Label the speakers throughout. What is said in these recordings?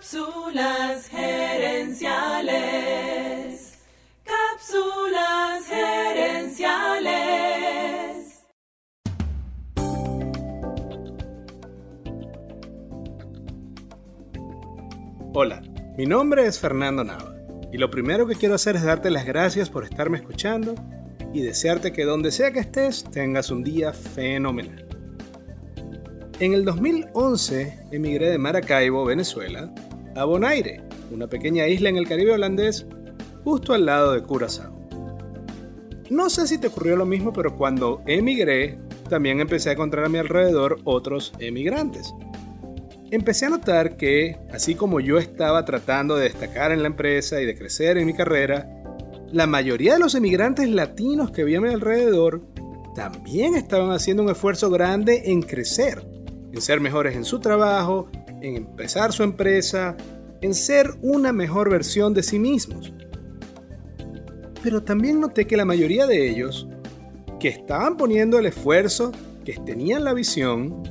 Speaker 1: Cápsulas gerenciales. Cápsulas gerenciales.
Speaker 2: Hola, mi nombre es Fernando Nava y lo primero que quiero hacer es darte las gracias por estarme escuchando y desearte que donde sea que estés tengas un día fenomenal. En el 2011 emigré de Maracaibo, Venezuela, a Bonaire, una pequeña isla en el Caribe holandés, justo al lado de Curazao. No sé si te ocurrió lo mismo, pero cuando emigré, también empecé a encontrar a mi alrededor otros emigrantes. Empecé a notar que, así como yo estaba tratando de destacar en la empresa y de crecer en mi carrera, la mayoría de los emigrantes latinos que vi a mi alrededor también estaban haciendo un esfuerzo grande en crecer, en ser mejores en su trabajo, en empezar su empresa, en ser una mejor versión de sí mismos. Pero también noté que la mayoría de ellos, que estaban poniendo el esfuerzo, que tenían la visión,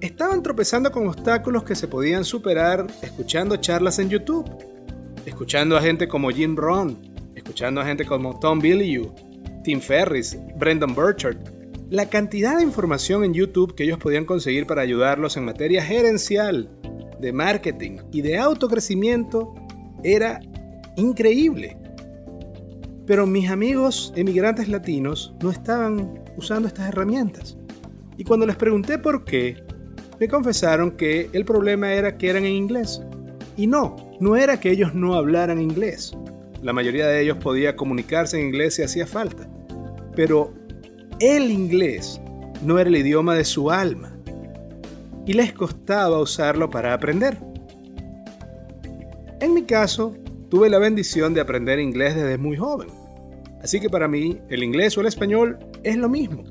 Speaker 2: estaban tropezando con obstáculos que se podían superar escuchando charlas en YouTube, escuchando a gente como Jim Rohn, escuchando a gente como Tom Bilyeu, Tim Ferris, Brendan Burchard. La cantidad de información en YouTube que ellos podían conseguir para ayudarlos en materia gerencial, de marketing y de autocrecimiento era increíble. Pero mis amigos emigrantes latinos no estaban usando estas herramientas. Y cuando les pregunté por qué, me confesaron que el problema era que eran en inglés. Y no, no era que ellos no hablaran inglés. La mayoría de ellos podía comunicarse en inglés si hacía falta. Pero el inglés no era el idioma de su alma. Y les costaba usarlo para aprender. En mi caso, tuve la bendición de aprender inglés desde muy joven. Así que para mí, el inglés o el español es lo mismo.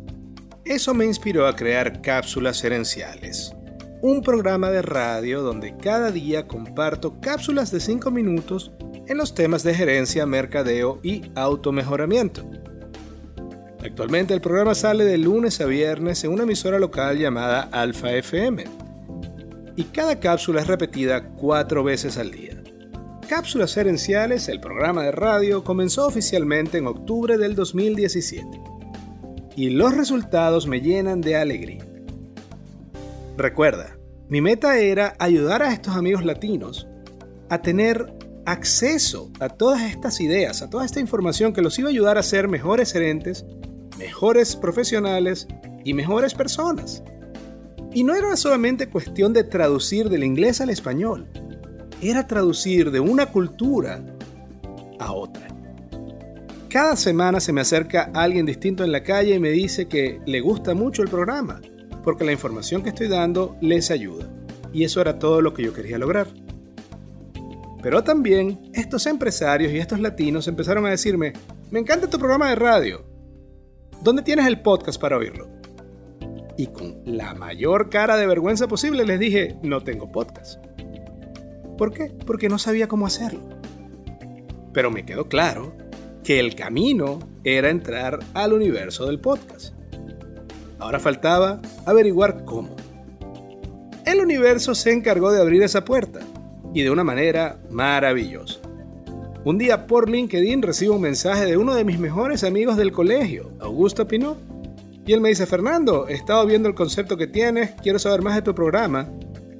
Speaker 2: Eso me inspiró a crear Cápsulas Herenciales, un programa de radio donde cada día comparto cápsulas de 5 minutos en los temas de gerencia, mercadeo y automejoramiento. Actualmente el programa sale de lunes a viernes en una emisora local llamada Alfa FM y cada cápsula es repetida cuatro veces al día. Cápsulas Herenciales, el programa de radio, comenzó oficialmente en octubre del 2017 y los resultados me llenan de alegría. Recuerda, mi meta era ayudar a estos amigos latinos a tener acceso a todas estas ideas, a toda esta información que los iba a ayudar a ser mejores gerentes, mejores profesionales y mejores personas. Y no era solamente cuestión de traducir del inglés al español, era traducir de una cultura a otra. Cada semana se me acerca alguien distinto en la calle y me dice que le gusta mucho el programa, porque la información que estoy dando les ayuda. Y eso era todo lo que yo quería lograr. Pero también estos empresarios y estos latinos empezaron a decirme, me encanta tu programa de radio. ¿Dónde tienes el podcast para oírlo? Y con la mayor cara de vergüenza posible les dije, no tengo podcast. ¿Por qué? Porque no sabía cómo hacerlo. Pero me quedó claro que el camino era entrar al universo del podcast. Ahora faltaba averiguar cómo. El universo se encargó de abrir esa puerta y de una manera maravillosa. Un día por LinkedIn recibo un mensaje de uno de mis mejores amigos del colegio, Augusto Pinot, y él me dice, Fernando, he estado viendo el concepto que tienes, quiero saber más de tu programa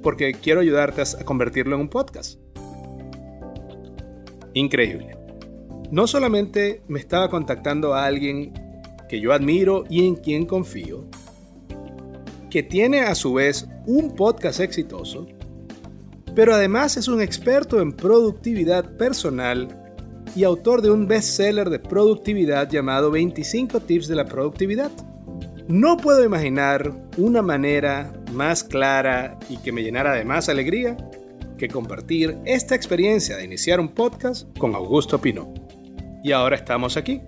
Speaker 2: porque quiero ayudarte a convertirlo en un podcast. Increíble. No solamente me estaba contactando a alguien que yo admiro y en quien confío, que tiene a su vez un podcast exitoso, pero además es un experto en productividad personal y autor de un bestseller de productividad llamado 25 tips de la productividad. No puedo imaginar una manera más clara y que me llenara de más alegría que compartir esta experiencia de iniciar un podcast con Augusto Pino. Y ahora estamos aquí.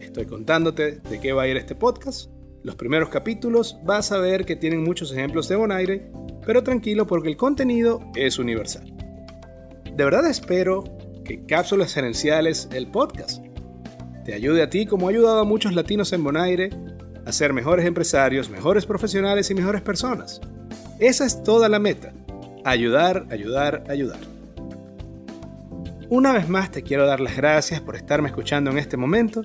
Speaker 2: Estoy contándote de qué va a ir este podcast. Los primeros capítulos vas a ver que tienen muchos ejemplos de Bonaire, pero tranquilo porque el contenido es universal. De verdad espero que Cápsulas Gerenciales, el podcast, te ayude a ti como ha ayudado a muchos latinos en Bonaire a ser mejores empresarios, mejores profesionales y mejores personas. Esa es toda la meta, Ayudar, ayudar, ayudar. Una vez más te quiero dar las gracias por estarme escuchando en este momento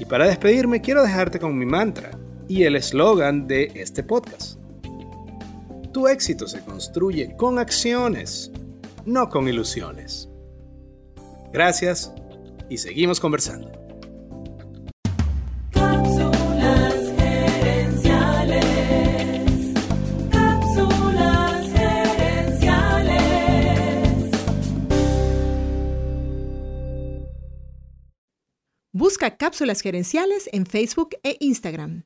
Speaker 2: y para despedirme quiero dejarte con mi mantra y el eslogan de este podcast. Tu éxito se construye con acciones, no con ilusiones. Gracias y seguimos conversando.
Speaker 1: Cápsulas gerenciales. Cápsulas gerenciales.
Speaker 3: Busca cápsulas gerenciales en Facebook e Instagram.